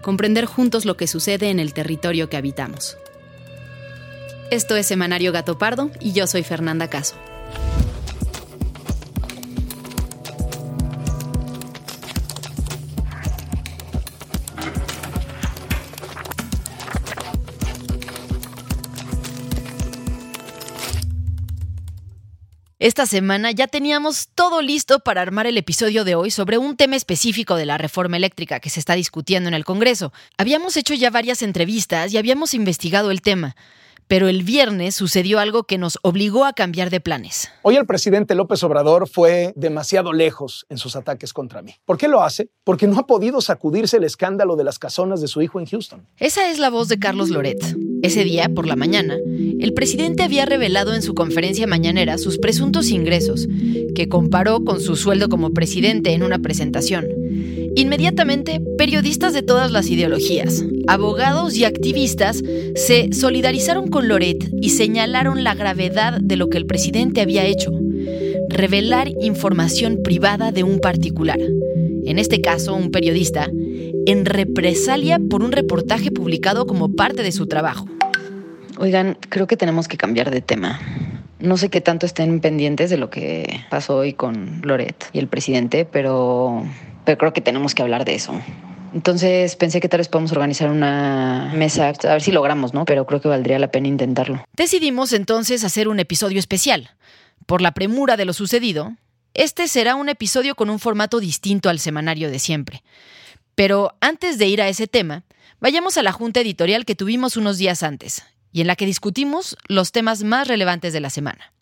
comprender juntos lo que sucede en el territorio que habitamos. Esto es Semanario Gato Pardo y yo soy Fernanda Caso. Esta semana ya teníamos todo listo para armar el episodio de hoy sobre un tema específico de la reforma eléctrica que se está discutiendo en el Congreso. Habíamos hecho ya varias entrevistas y habíamos investigado el tema. Pero el viernes sucedió algo que nos obligó a cambiar de planes. Hoy el presidente López Obrador fue demasiado lejos en sus ataques contra mí. ¿Por qué lo hace? Porque no ha podido sacudirse el escándalo de las casonas de su hijo en Houston. Esa es la voz de Carlos Loret. Ese día, por la mañana, el presidente había revelado en su conferencia mañanera sus presuntos ingresos, que comparó con su sueldo como presidente en una presentación. Inmediatamente, periodistas de todas las ideologías, abogados y activistas se solidarizaron con Loret y señalaron la gravedad de lo que el presidente había hecho, revelar información privada de un particular, en este caso un periodista, en represalia por un reportaje publicado como parte de su trabajo. Oigan, creo que tenemos que cambiar de tema. No sé qué tanto estén pendientes de lo que pasó hoy con Loret y el presidente, pero pero creo que tenemos que hablar de eso. Entonces pensé que tal vez podemos organizar una mesa, a ver si logramos, ¿no? Pero creo que valdría la pena intentarlo. Decidimos entonces hacer un episodio especial. Por la premura de lo sucedido, este será un episodio con un formato distinto al semanario de siempre. Pero antes de ir a ese tema, vayamos a la junta editorial que tuvimos unos días antes y en la que discutimos los temas más relevantes de la semana.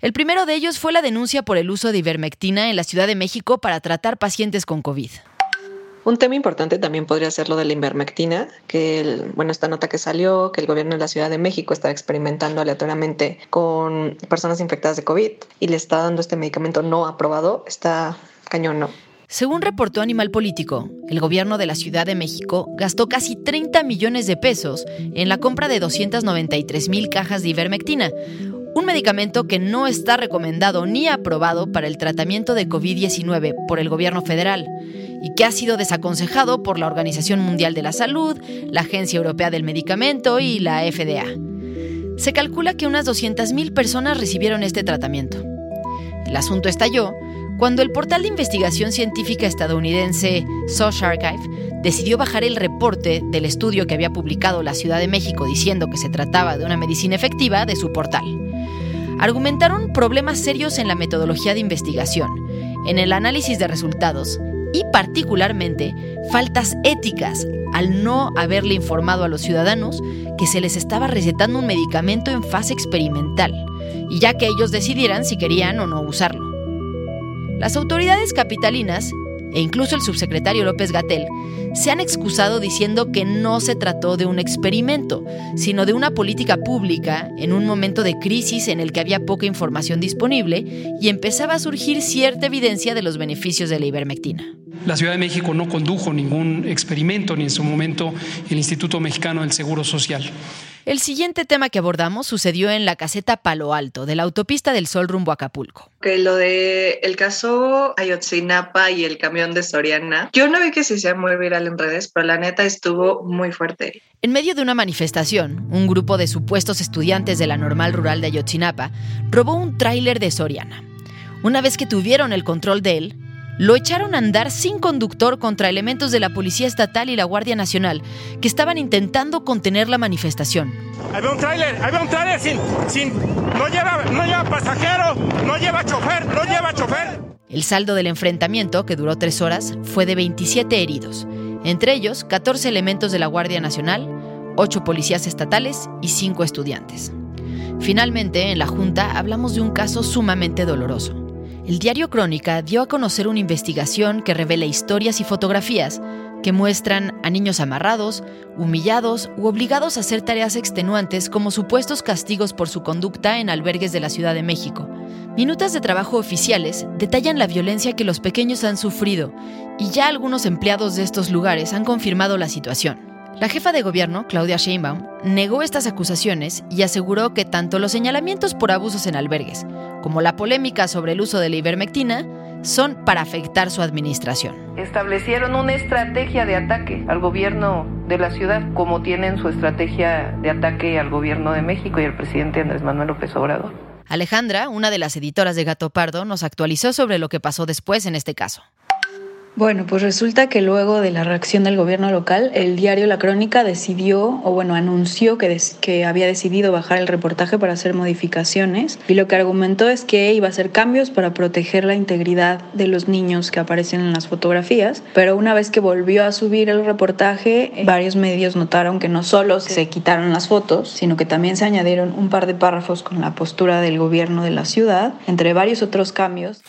El primero de ellos fue la denuncia por el uso de ivermectina en la Ciudad de México para tratar pacientes con COVID. Un tema importante también podría ser lo de la ivermectina, que bueno, esta nota que salió, que el gobierno de la Ciudad de México está experimentando aleatoriamente con personas infectadas de COVID y le está dando este medicamento no aprobado, está cañón, ¿no? Según reportó Animal Político, el gobierno de la Ciudad de México gastó casi 30 millones de pesos en la compra de 293 mil cajas de ivermectina, un medicamento que no está recomendado ni aprobado para el tratamiento de COVID-19 por el gobierno federal y que ha sido desaconsejado por la Organización Mundial de la Salud, la Agencia Europea del Medicamento y la FDA. Se calcula que unas 200.000 personas recibieron este tratamiento. El asunto estalló cuando el portal de investigación científica estadounidense Social Archive decidió bajar el reporte del estudio que había publicado la Ciudad de México diciendo que se trataba de una medicina efectiva de su portal argumentaron problemas serios en la metodología de investigación, en el análisis de resultados y particularmente faltas éticas al no haberle informado a los ciudadanos que se les estaba recetando un medicamento en fase experimental, y ya que ellos decidieran si querían o no usarlo. Las autoridades capitalinas e incluso el subsecretario López Gatel, se han excusado diciendo que no se trató de un experimento, sino de una política pública en un momento de crisis en el que había poca información disponible y empezaba a surgir cierta evidencia de los beneficios de la ivermectina. La Ciudad de México no condujo ningún experimento, ni en su momento el Instituto Mexicano del Seguro Social. El siguiente tema que abordamos sucedió en la caseta Palo Alto, de la autopista del Sol rumbo a Acapulco. Que lo de el caso Ayotzinapa y el camión de Soriana, yo no vi que se hiciera muy viral en redes, pero la neta estuvo muy fuerte. En medio de una manifestación, un grupo de supuestos estudiantes de la normal rural de Ayotzinapa robó un tráiler de Soriana. Una vez que tuvieron el control de él, lo echaron a andar sin conductor contra elementos de la Policía Estatal y la Guardia Nacional que estaban intentando contener la manifestación. Había un tráiler, había un tráiler sin, sin, no lleva, no lleva pasajero, no lleva chofer, no lleva chofer. El saldo del enfrentamiento, que duró tres horas, fue de 27 heridos, entre ellos 14 elementos de la Guardia Nacional, 8 policías estatales y 5 estudiantes. Finalmente, en la Junta hablamos de un caso sumamente doloroso el diario Crónica dio a conocer una investigación que revela historias y fotografías que muestran a niños amarrados, humillados u obligados a hacer tareas extenuantes como supuestos castigos por su conducta en albergues de la Ciudad de México. Minutas de trabajo oficiales detallan la violencia que los pequeños han sufrido y ya algunos empleados de estos lugares han confirmado la situación. La jefa de gobierno, Claudia Sheinbaum, negó estas acusaciones y aseguró que tanto los señalamientos por abusos en albergues como la polémica sobre el uso de la ivermectina son para afectar su administración. Establecieron una estrategia de ataque al gobierno de la ciudad, como tienen su estrategia de ataque al gobierno de México y al presidente Andrés Manuel López Obrador. Alejandra, una de las editoras de Gato Pardo, nos actualizó sobre lo que pasó después en este caso. Bueno, pues resulta que luego de la reacción del gobierno local, el diario La Crónica decidió, o bueno, anunció que, había decidido bajar el reportaje para hacer modificaciones y lo que argumentó es que iba a hacer cambios para proteger la integridad de los niños que aparecen en las fotografías, pero una vez que volvió a subir el reportaje, varios medios notaron que no solo se quitaron las fotos, sino que también se añadieron un par de párrafos con la postura del gobierno de la ciudad, entre varios otros cambios.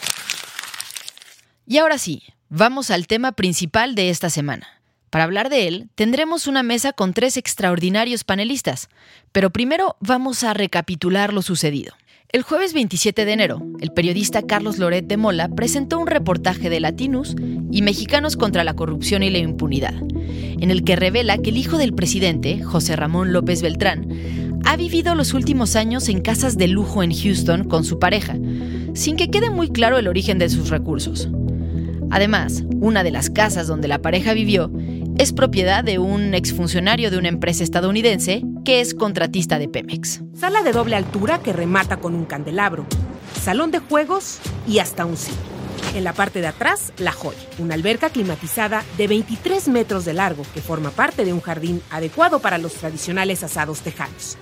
Y ahora sí, Vamos al tema principal de esta semana. Para hablar de él, tendremos una mesa con tres extraordinarios panelistas, pero primero vamos a recapitular lo sucedido. El jueves 27 de enero, el periodista Carlos Loret de Mola presentó un reportaje de Latinus y Mexicanos contra la corrupción y la impunidad, en el que revela que el hijo del presidente, José Ramón López Beltrán, ha vivido los últimos años en casas de lujo en Houston con su pareja, sin que quede muy claro el origen de sus recursos. Además, una de las casas donde la pareja vivió es propiedad de un exfuncionario de una empresa estadounidense que es contratista de Pemex. Sala de doble altura que remata con un candelabro, salón de juegos y hasta un cine. En la parte de atrás, La Joya, una alberca climatizada de 23 metros de largo que forma parte de un jardín adecuado para los tradicionales asados tejanos.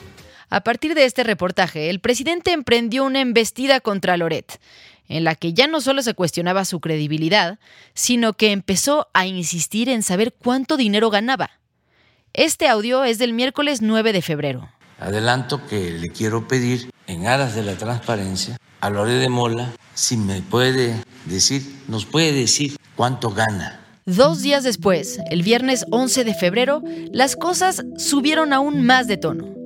A partir de este reportaje, el presidente emprendió una embestida contra Loret en la que ya no solo se cuestionaba su credibilidad, sino que empezó a insistir en saber cuánto dinero ganaba. Este audio es del miércoles 9 de febrero. Adelanto que le quiero pedir, en aras de la transparencia, a Lore de Mola si me puede decir, nos puede decir cuánto gana. Dos días después, el viernes 11 de febrero, las cosas subieron aún más de tono.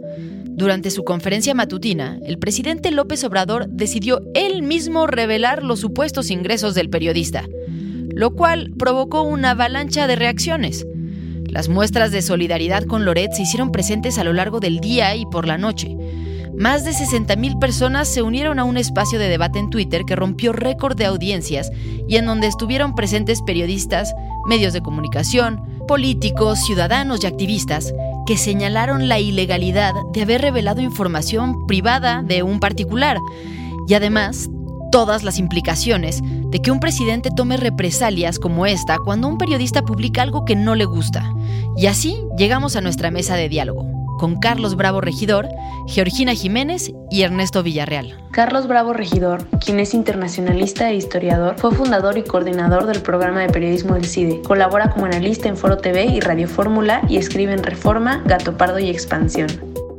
Durante su conferencia matutina, el presidente López Obrador decidió él mismo revelar los supuestos ingresos del periodista, lo cual provocó una avalancha de reacciones. Las muestras de solidaridad con Loret se hicieron presentes a lo largo del día y por la noche. Más de 60.000 personas se unieron a un espacio de debate en Twitter que rompió récord de audiencias y en donde estuvieron presentes periodistas, medios de comunicación, políticos, ciudadanos y activistas que señalaron la ilegalidad de haber revelado información privada de un particular y además todas las implicaciones de que un presidente tome represalias como esta cuando un periodista publica algo que no le gusta. Y así llegamos a nuestra mesa de diálogo con Carlos Bravo Regidor, Georgina Jiménez y Ernesto Villarreal. Carlos Bravo Regidor, quien es internacionalista e historiador, fue fundador y coordinador del programa de periodismo del CIDE. Colabora como analista en Foro TV y Radio Fórmula y escribe en Reforma, Gato Pardo y Expansión.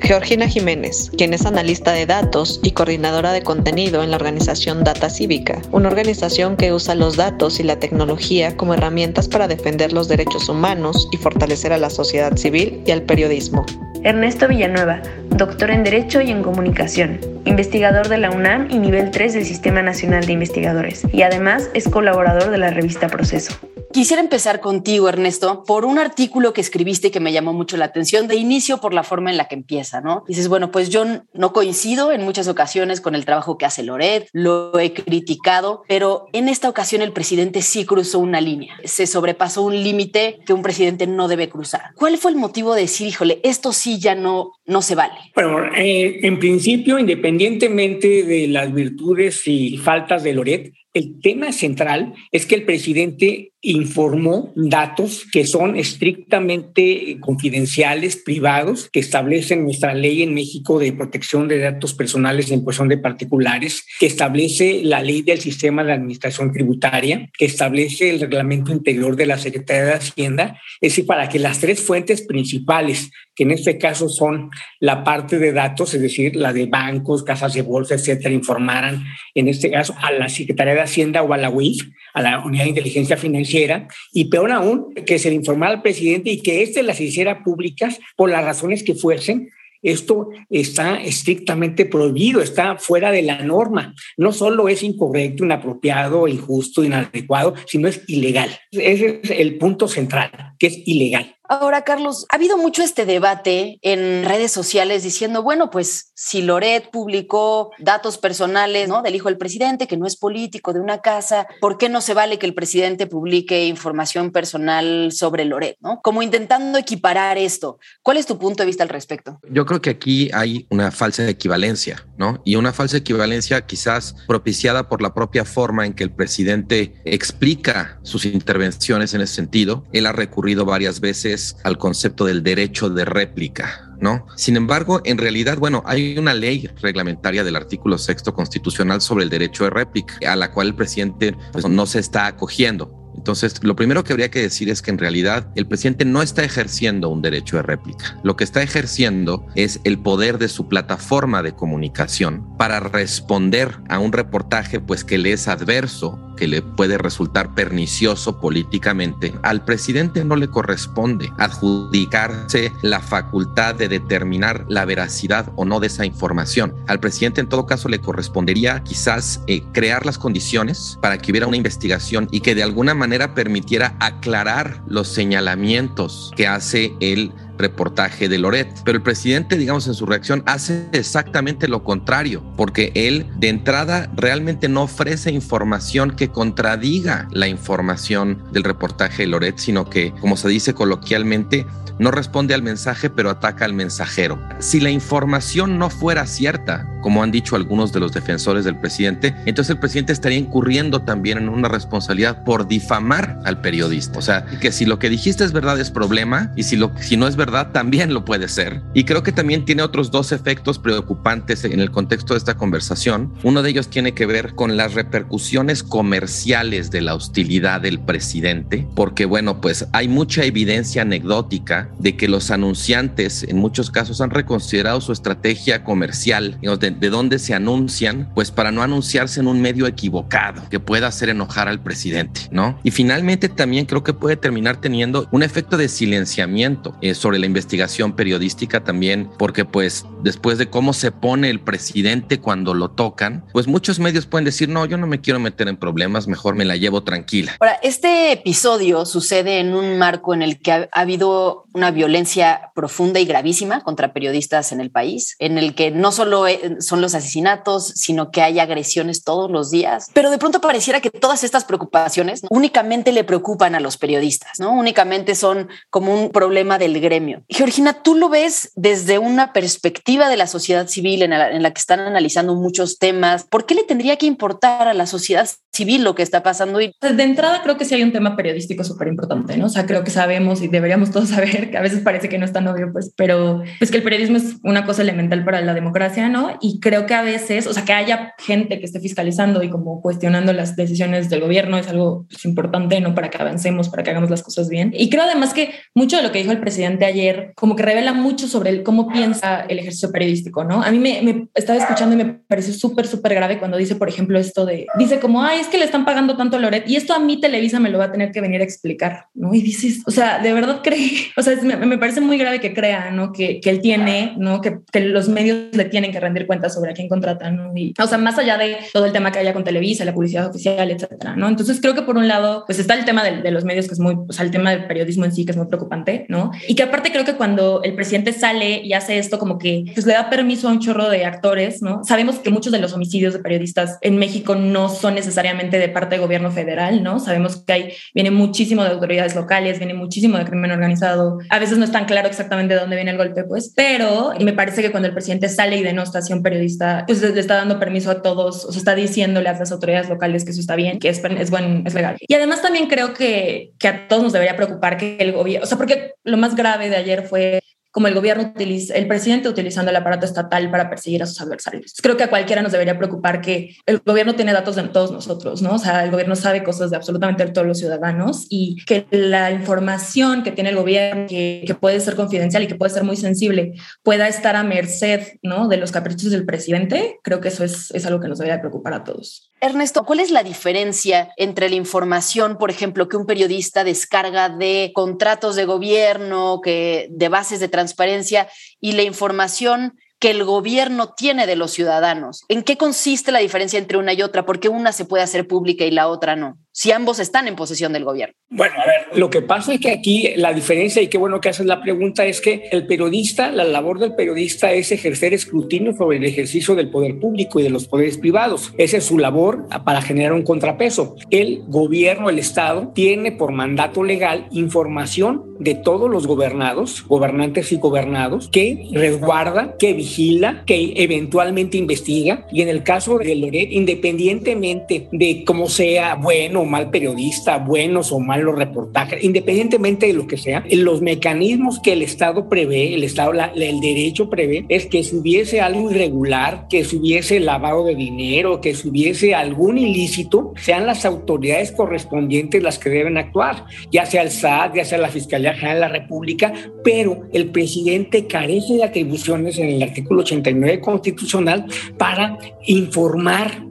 Georgina Jiménez, quien es analista de datos y coordinadora de contenido en la organización Data Cívica, una organización que usa los datos y la tecnología como herramientas para defender los derechos humanos y fortalecer a la sociedad civil y al periodismo. Ernesto Villanueva, doctor en Derecho y en Comunicación, investigador de la UNAM y nivel 3 del Sistema Nacional de Investigadores, y además es colaborador de la revista Proceso. Quisiera empezar contigo, Ernesto, por un artículo que escribiste que me llamó mucho la atención, de inicio por la forma en la que empieza, ¿no? Dices, bueno, pues yo no coincido en muchas ocasiones con el trabajo que hace Loret, lo he criticado, pero en esta ocasión el presidente sí cruzó una línea, se sobrepasó un límite que un presidente no debe cruzar. ¿Cuál fue el motivo de decir, híjole, esto sí ya no, no se vale? Bueno, eh, en principio, independientemente de las virtudes y faltas de Loret, el tema central es que el presidente informó datos que son estrictamente confidenciales, privados, que establecen nuestra ley en México de protección de datos personales en posesión de particulares, que establece la ley del sistema de administración tributaria, que establece el reglamento interior de la Secretaría de Hacienda, es decir, para que las tres fuentes principales, que en este caso son la parte de datos, es decir, la de bancos, casas de bolsa, etcétera, informaran en este caso a la Secretaría de Hacienda o a la UIF, a la Unidad de Inteligencia Financiera, y peor aún, que se le informara al presidente y que éste las hiciera públicas por las razones que fuesen, esto está estrictamente prohibido, está fuera de la norma. No solo es incorrecto, inapropiado, injusto, inadecuado, sino es ilegal. Ese es el punto central, que es ilegal. Ahora, Carlos, ha habido mucho este debate en redes sociales diciendo, bueno, pues si Loret publicó datos personales ¿no? del hijo del presidente, que no es político de una casa, ¿por qué no se vale que el presidente publique información personal sobre Loret? ¿no? Como intentando equiparar esto. ¿Cuál es tu punto de vista al respecto? Yo creo que aquí hay una falsa equivalencia, ¿no? Y una falsa equivalencia quizás propiciada por la propia forma en que el presidente explica sus intervenciones en ese sentido. Él ha recurrido varias veces al concepto del derecho de réplica. ¿No? Sin embargo, en realidad, bueno, hay una ley reglamentaria del artículo sexto constitucional sobre el derecho de réplica, a la cual el presidente pues, no se está acogiendo. Entonces, lo primero que habría que decir es que en realidad el presidente no está ejerciendo un derecho de réplica. Lo que está ejerciendo es el poder de su plataforma de comunicación para responder a un reportaje pues que le es adverso, que le puede resultar pernicioso políticamente. Al presidente no le corresponde adjudicarse la facultad de determinar la veracidad o no de esa información. Al presidente en todo caso le correspondería quizás eh, crear las condiciones para que hubiera una investigación y que de alguna manera permitiera aclarar los señalamientos que hace el reportaje de Loret. Pero el presidente, digamos, en su reacción hace exactamente lo contrario, porque él de entrada realmente no ofrece información que contradiga la información del reportaje de Loret, sino que, como se dice coloquialmente, no responde al mensaje, pero ataca al mensajero. Si la información no fuera cierta, como han dicho algunos de los defensores del presidente, entonces el presidente estaría incurriendo también en una responsabilidad por difamar al periodista. O sea, que si lo que dijiste es verdad es problema y si, lo, si no es verdad también lo puede ser. Y creo que también tiene otros dos efectos preocupantes en el contexto de esta conversación. Uno de ellos tiene que ver con las repercusiones comerciales de la hostilidad del presidente, porque bueno, pues hay mucha evidencia anecdótica de que los anunciantes en muchos casos han reconsiderado su estrategia comercial, de, de dónde se anuncian, pues para no anunciarse en un medio equivocado que pueda hacer enojar al presidente, ¿no? Y finalmente también creo que puede terminar teniendo un efecto de silenciamiento eh, sobre la investigación periodística también, porque pues después de cómo se pone el presidente cuando lo tocan, pues muchos medios pueden decir, no, yo no me quiero meter en problemas, mejor me la llevo tranquila. Ahora, este episodio sucede en un marco en el que ha, ha habido una violencia profunda y gravísima contra periodistas en el país, en el que no solo son los asesinatos, sino que hay agresiones todos los días. Pero de pronto pareciera que todas estas preocupaciones únicamente le preocupan a los periodistas, ¿no? Únicamente son como un problema del gremio. Georgina, tú lo ves desde una perspectiva de la sociedad civil en la, en la que están analizando muchos temas. ¿Por qué le tendría que importar a la sociedad civil lo que está pasando? Y... De entrada creo que sí hay un tema periodístico súper importante, ¿no? O sea, creo que sabemos y deberíamos todos saber que a veces parece que no es tan obvio, pues, pero pues que el periodismo es una cosa elemental para la democracia, ¿no? Y creo que a veces, o sea, que haya gente que esté fiscalizando y como cuestionando las decisiones del gobierno es algo pues, importante, ¿no? Para que avancemos, para que hagamos las cosas bien. Y creo además que mucho de lo que dijo el presidente ayer como que revela mucho sobre el, cómo piensa el ejercicio periodístico, ¿no? A mí me, me estaba escuchando y me pareció súper, súper grave cuando dice, por ejemplo, esto de, dice como, ay, es que le están pagando tanto a Loret y esto a mí Televisa me lo va a tener que venir a explicar, ¿no? Y dices, o sea, de verdad cree, o sea, me, me, parece muy grave que crea, ¿no? Que, que él tiene, ¿no? Que, que, los medios le tienen que rendir cuentas sobre a quién contratan. Y, o sea, más allá de todo el tema que haya con Televisa, la publicidad oficial, etcétera, ¿no? Entonces creo que por un lado, pues está el tema de, de los medios que es muy, o sea, el tema del periodismo en sí que es muy preocupante, ¿no? Y que aparte creo que cuando el presidente sale y hace esto como que pues le da permiso a un chorro de actores, ¿no? Sabemos que muchos de los homicidios de periodistas en México no son necesariamente de parte del gobierno federal, ¿no? Sabemos que hay, viene muchísimo de autoridades locales, viene muchísimo de crimen organizado. A veces no es tan claro exactamente de dónde viene el golpe, pues, pero me parece que cuando el presidente sale y denosta a un periodista, pues le está dando permiso a todos, o sea, está diciéndole a las autoridades locales que eso está bien, que es, es, buen, es legal. Y además también creo que, que a todos nos debería preocupar que el gobierno, o sea, porque lo más grave de ayer fue como el gobierno utiliza, el presidente utilizando el aparato estatal para perseguir a sus adversarios. Creo que a cualquiera nos debería preocupar que el gobierno tiene datos de todos nosotros, ¿no? O sea, el gobierno sabe cosas de absolutamente todos los ciudadanos y que la información que tiene el gobierno, que, puede ser confidencial y que puede ser muy sensible, pueda estar a merced, ¿no? De los caprichos del presidente, creo que eso es, es algo que nos debería preocupar a todos. Ernesto, ¿cuál es la diferencia entre la información, por ejemplo, que un periodista descarga de contratos de gobierno, que de bases de transparencia y la información que el gobierno tiene de los ciudadanos. ¿En qué consiste la diferencia entre una y otra? ¿Por qué una se puede hacer pública y la otra no? Si ambos están en posesión del gobierno. Bueno, a ver, lo que pasa es que aquí la diferencia, y qué bueno que haces la pregunta, es que el periodista, la labor del periodista es ejercer escrutinio sobre el ejercicio del poder público y de los poderes privados. Esa es su labor para generar un contrapeso. El gobierno, el Estado, tiene por mandato legal información de todos los gobernados, gobernantes y gobernados, que resguarda, que vigila, que eventualmente investiga. Y en el caso de Loret, independientemente de cómo sea bueno mal periodista, buenos o malos reportajes, independientemente de lo que sea, los mecanismos que el Estado prevé, el Estado, la, el derecho prevé, es que si hubiese algo irregular, que si hubiese lavado de dinero, que si hubiese algún ilícito, sean las autoridades correspondientes las que deben actuar, ya sea el SAT, ya sea la Fiscalía General de la República, pero el presidente carece de atribuciones en el artículo 89 constitucional para informar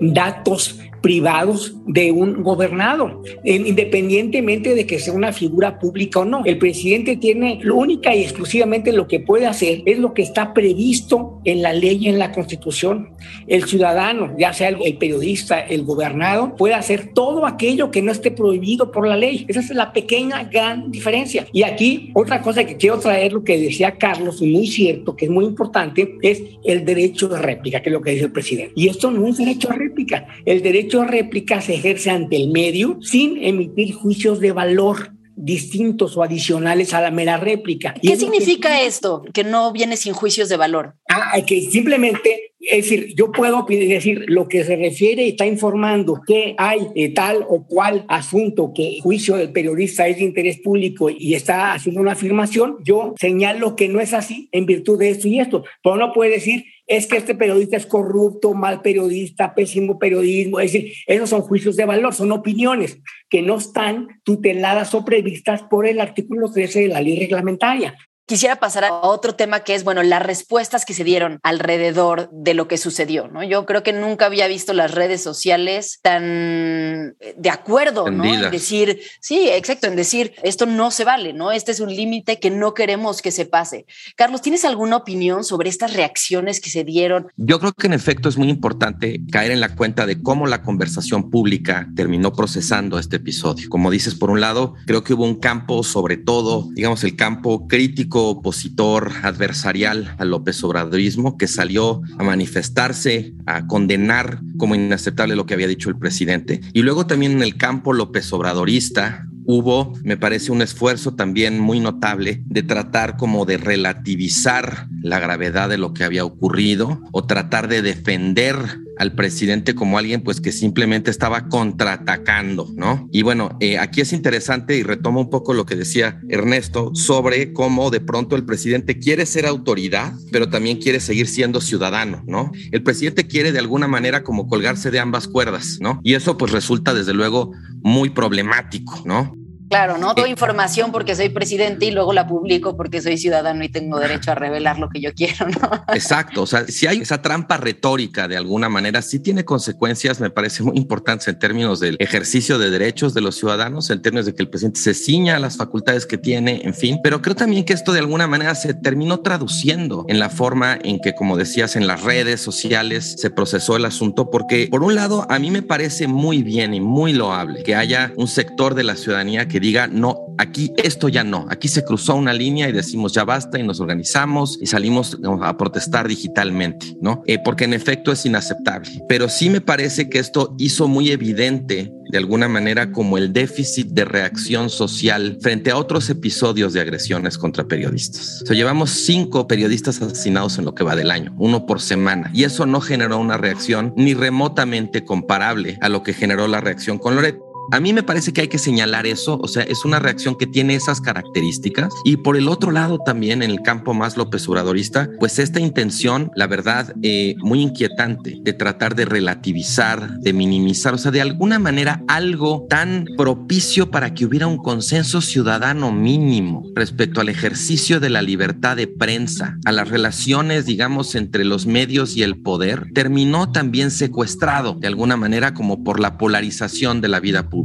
datos privados de un gobernado, independientemente de que sea una figura pública o no. El presidente tiene lo única y exclusivamente lo que puede hacer es lo que está previsto en la ley y en la constitución. El ciudadano, ya sea el, periodista, el gobernado, puede hacer todo aquello que no esté prohibido por la ley. Esa es la pequeña, gran diferencia. Y aquí otra cosa que quiero traer, lo que decía Carlos, muy cierto, que es muy importante, es el derecho de réplica, que es lo que dice el presidente. Y esto no es derecho de réplica. El derecho derecho a réplica se ejerce ante el medio sin emitir juicios de valor distintos o adicionales a la mera réplica. ¿Qué significa esto? Que no viene sin juicios de valor. Ah, que simplemente, es decir, yo puedo decir lo que se refiere y está informando que hay eh, tal o cual asunto que el juicio del periodista es de interés público y está haciendo una afirmación, yo señalo que no es así en virtud de esto y esto. Pero no puede decir es que este periodista es corrupto, mal periodista, pésimo periodismo. Es decir, esos son juicios de valor, son opiniones que no están tuteladas o previstas por el artículo 13 de la ley reglamentaria. Quisiera pasar a otro tema que es, bueno, las respuestas que se dieron alrededor de lo que sucedió, ¿no? Yo creo que nunca había visto las redes sociales tan de acuerdo, ¿no? En decir, sí, exacto, en decir, esto no se vale, ¿no? Este es un límite que no queremos que se pase. Carlos, ¿tienes alguna opinión sobre estas reacciones que se dieron? Yo creo que en efecto es muy importante caer en la cuenta de cómo la conversación pública terminó procesando este episodio. Como dices, por un lado, creo que hubo un campo, sobre todo, digamos, el campo crítico opositor adversarial al López Obradorismo que salió a manifestarse, a condenar como inaceptable lo que había dicho el presidente. Y luego también en el campo López Obradorista, hubo, me parece, un esfuerzo también muy notable de tratar como de relativizar la gravedad de lo que había ocurrido o tratar de defender al presidente como alguien pues que simplemente estaba contraatacando, ¿no? Y bueno, eh, aquí es interesante y retomo un poco lo que decía Ernesto sobre cómo de pronto el presidente quiere ser autoridad, pero también quiere seguir siendo ciudadano, ¿no? El presidente quiere de alguna manera como colgarse de ambas cuerdas, ¿no? Y eso pues resulta desde luego muy problemático, ¿no? Claro, no doy información porque soy presidente y luego la publico porque soy ciudadano y tengo derecho a revelar lo que yo quiero, ¿no? Exacto, o sea, si hay esa trampa retórica de alguna manera, sí tiene consecuencias, me parece muy importantes en términos del ejercicio de derechos de los ciudadanos, en términos de que el presidente se ciña a las facultades que tiene, en fin, pero creo también que esto de alguna manera se terminó traduciendo en la forma en que, como decías, en las redes sociales se procesó el asunto, porque por un lado, a mí me parece muy bien y muy loable que haya un sector de la ciudadanía que diga, no, aquí esto ya no, aquí se cruzó una línea y decimos ya basta y nos organizamos y salimos a protestar digitalmente, ¿no? Eh, porque en efecto es inaceptable. Pero sí me parece que esto hizo muy evidente de alguna manera como el déficit de reacción social frente a otros episodios de agresiones contra periodistas. O sea, llevamos cinco periodistas asesinados en lo que va del año, uno por semana, y eso no generó una reacción ni remotamente comparable a lo que generó la reacción con Loret. A mí me parece que hay que señalar eso, o sea, es una reacción que tiene esas características. Y por el otro lado también, en el campo más López Obradorista, pues esta intención, la verdad, eh, muy inquietante de tratar de relativizar, de minimizar, o sea, de alguna manera algo tan propicio para que hubiera un consenso ciudadano mínimo respecto al ejercicio de la libertad de prensa, a las relaciones, digamos, entre los medios y el poder, terminó también secuestrado de alguna manera como por la polarización de la vida pública.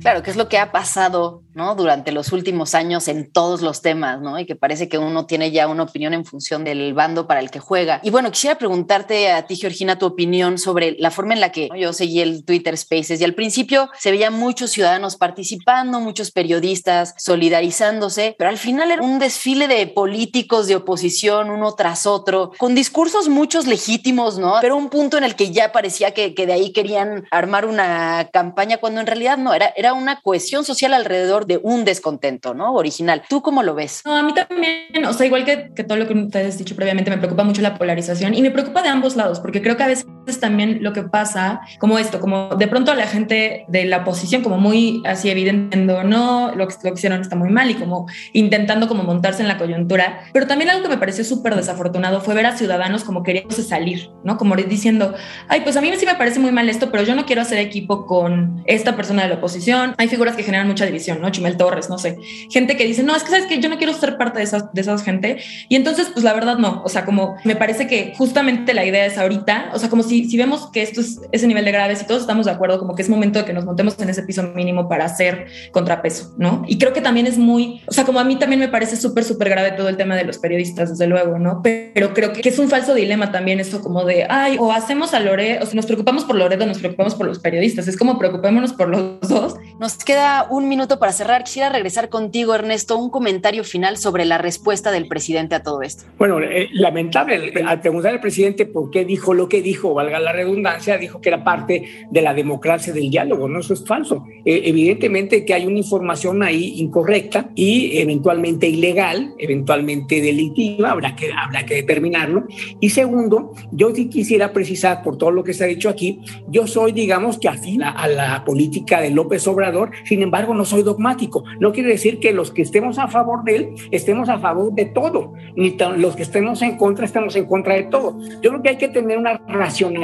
Claro, que es lo que ha pasado, ¿no? Durante los últimos años en todos los temas, ¿no? Y que parece que uno tiene ya una opinión en función del bando para el que juega. Y bueno, quisiera preguntarte a ti, Georgina, tu opinión sobre la forma en la que yo seguí el Twitter Spaces y al principio se veían muchos ciudadanos participando, muchos periodistas solidarizándose, pero al final era un desfile de políticos de oposición uno tras otro, con discursos muchos legítimos, ¿no? Pero un punto en el que ya parecía que de ahí querían armar una campaña cuando en realidad no, era, era una cohesión social alrededor de un descontento, ¿no? Original. ¿Tú cómo lo ves? No, a mí también, o sea, igual que, que todo lo que ustedes han dicho previamente, me preocupa mucho la polarización y me preocupa de ambos lados, porque creo que a veces también lo que pasa, como esto, como de pronto la gente de la oposición, como muy así evidente, no, lo que, lo que hicieron está muy mal y como intentando como montarse en la coyuntura, pero también algo que me pareció súper desafortunado fue ver a ciudadanos como queriéndose salir, ¿no? Como diciendo, ay, pues a mí sí me parece muy mal esto, pero yo no quiero hacer equipo con esta persona de la oposición. Hay figuras que generan mucha división, ¿no? Chumel Torres, no sé. Gente que dice, no, es que sabes que yo no quiero ser parte de esas, de esas gente. Y entonces, pues la verdad no. O sea, como me parece que justamente la idea es ahorita, o sea, como si, si vemos que esto es ese nivel de graves y todos estamos de acuerdo, como que es momento de que nos montemos en ese piso mínimo para hacer contrapeso, ¿no? Y creo que también es muy, o sea, como a mí también me parece súper, súper grave todo el tema de los periodistas, desde luego, ¿no? Pero creo que, es un falso dilema también eso como de, ay, o hacemos a Lore, o sea, nos preocupamos por Loredo, nos preocupamos por los periodistas. Es como preocupémonos por los dos. Nos queda un minuto para cerrar. Quisiera regresar contigo, Ernesto, un comentario final sobre la respuesta del presidente a todo esto. Bueno, eh, lamentable, al preguntar al presidente por qué dijo lo que dijo, valga la redundancia, dijo que era parte de la democracia del diálogo, ¿no? Eso es falso. Eh, evidentemente que hay una información ahí incorrecta y eventualmente ilegal, eventualmente delictiva, habrá que, habrá que determinarlo. Y segundo, yo sí quisiera precisar por todo lo que se ha dicho aquí, yo soy, digamos, que afín a la política de López Obrador, sin embargo, no soy dogmático. No quiere decir que los que estemos a favor de él estemos a favor de todo, ni los que estemos en contra estemos en contra de todo. Yo creo que hay que tener una racionalidad,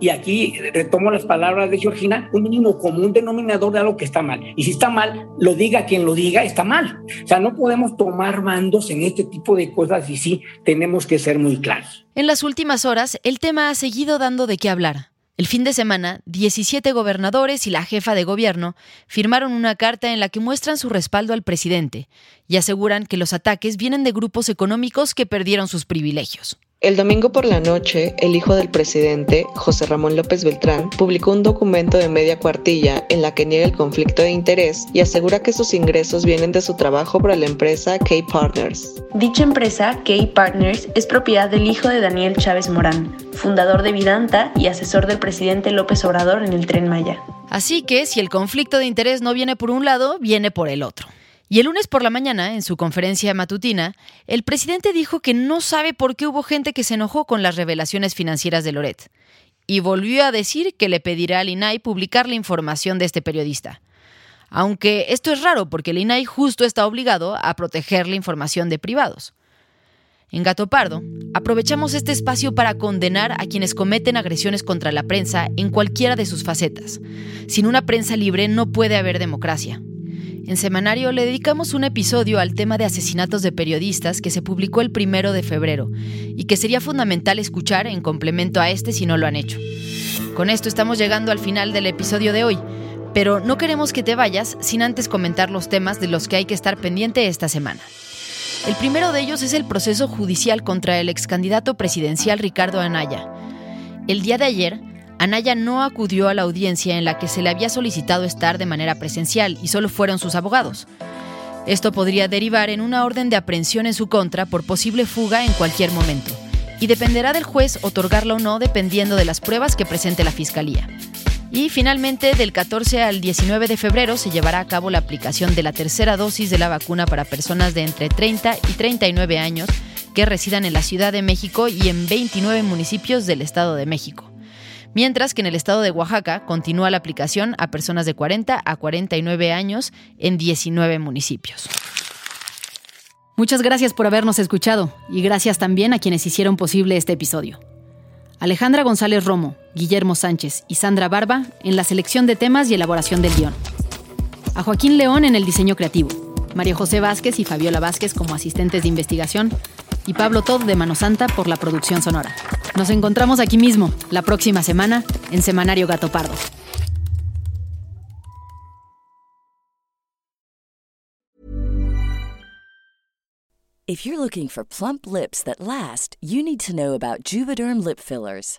y aquí retomo las palabras de Georgina, un mínimo común denominador de algo que está mal. Y si está mal, lo diga quien lo diga, está mal. O sea, no podemos tomar mandos en este tipo de cosas y sí tenemos que ser muy claros. En las últimas horas, el tema ha seguido dando de qué hablar. El fin de semana, 17 gobernadores y la jefa de gobierno firmaron una carta en la que muestran su respaldo al presidente y aseguran que los ataques vienen de grupos económicos que perdieron sus privilegios. El domingo por la noche, el hijo del presidente, José Ramón López Beltrán, publicó un documento de media cuartilla en la que niega el conflicto de interés y asegura que sus ingresos vienen de su trabajo para la empresa K-Partners. Dicha empresa, K-Partners, es propiedad del hijo de Daniel Chávez Morán, fundador de Vidanta y asesor del presidente López Obrador en el tren Maya. Así que si el conflicto de interés no viene por un lado, viene por el otro. Y el lunes por la mañana, en su conferencia matutina, el presidente dijo que no sabe por qué hubo gente que se enojó con las revelaciones financieras de Loret. Y volvió a decir que le pedirá al INAI publicar la información de este periodista. Aunque esto es raro porque el INAI justo está obligado a proteger la información de privados. En Gato Pardo, aprovechamos este espacio para condenar a quienes cometen agresiones contra la prensa en cualquiera de sus facetas. Sin una prensa libre no puede haber democracia. En Semanario le dedicamos un episodio al tema de asesinatos de periodistas que se publicó el primero de febrero y que sería fundamental escuchar en complemento a este si no lo han hecho. Con esto estamos llegando al final del episodio de hoy, pero no queremos que te vayas sin antes comentar los temas de los que hay que estar pendiente esta semana. El primero de ellos es el proceso judicial contra el ex candidato presidencial Ricardo Anaya. El día de ayer, Anaya no acudió a la audiencia en la que se le había solicitado estar de manera presencial y solo fueron sus abogados. Esto podría derivar en una orden de aprehensión en su contra por posible fuga en cualquier momento, y dependerá del juez otorgarla o no dependiendo de las pruebas que presente la Fiscalía. Y finalmente, del 14 al 19 de febrero se llevará a cabo la aplicación de la tercera dosis de la vacuna para personas de entre 30 y 39 años que residan en la Ciudad de México y en 29 municipios del Estado de México mientras que en el estado de Oaxaca continúa la aplicación a personas de 40 a 49 años en 19 municipios. Muchas gracias por habernos escuchado y gracias también a quienes hicieron posible este episodio. Alejandra González Romo, Guillermo Sánchez y Sandra Barba en la selección de temas y elaboración del guion. A Joaquín León en el diseño creativo. María José Vázquez y Fabiola Vázquez como asistentes de investigación y Pablo Todd de Mano Santa por la producción sonora. Nos encontramos aquí mismo, la próxima semana, en Semanario Gato Pardo. If you're looking for plump lips that last, you need to know about Juvederm lip fillers.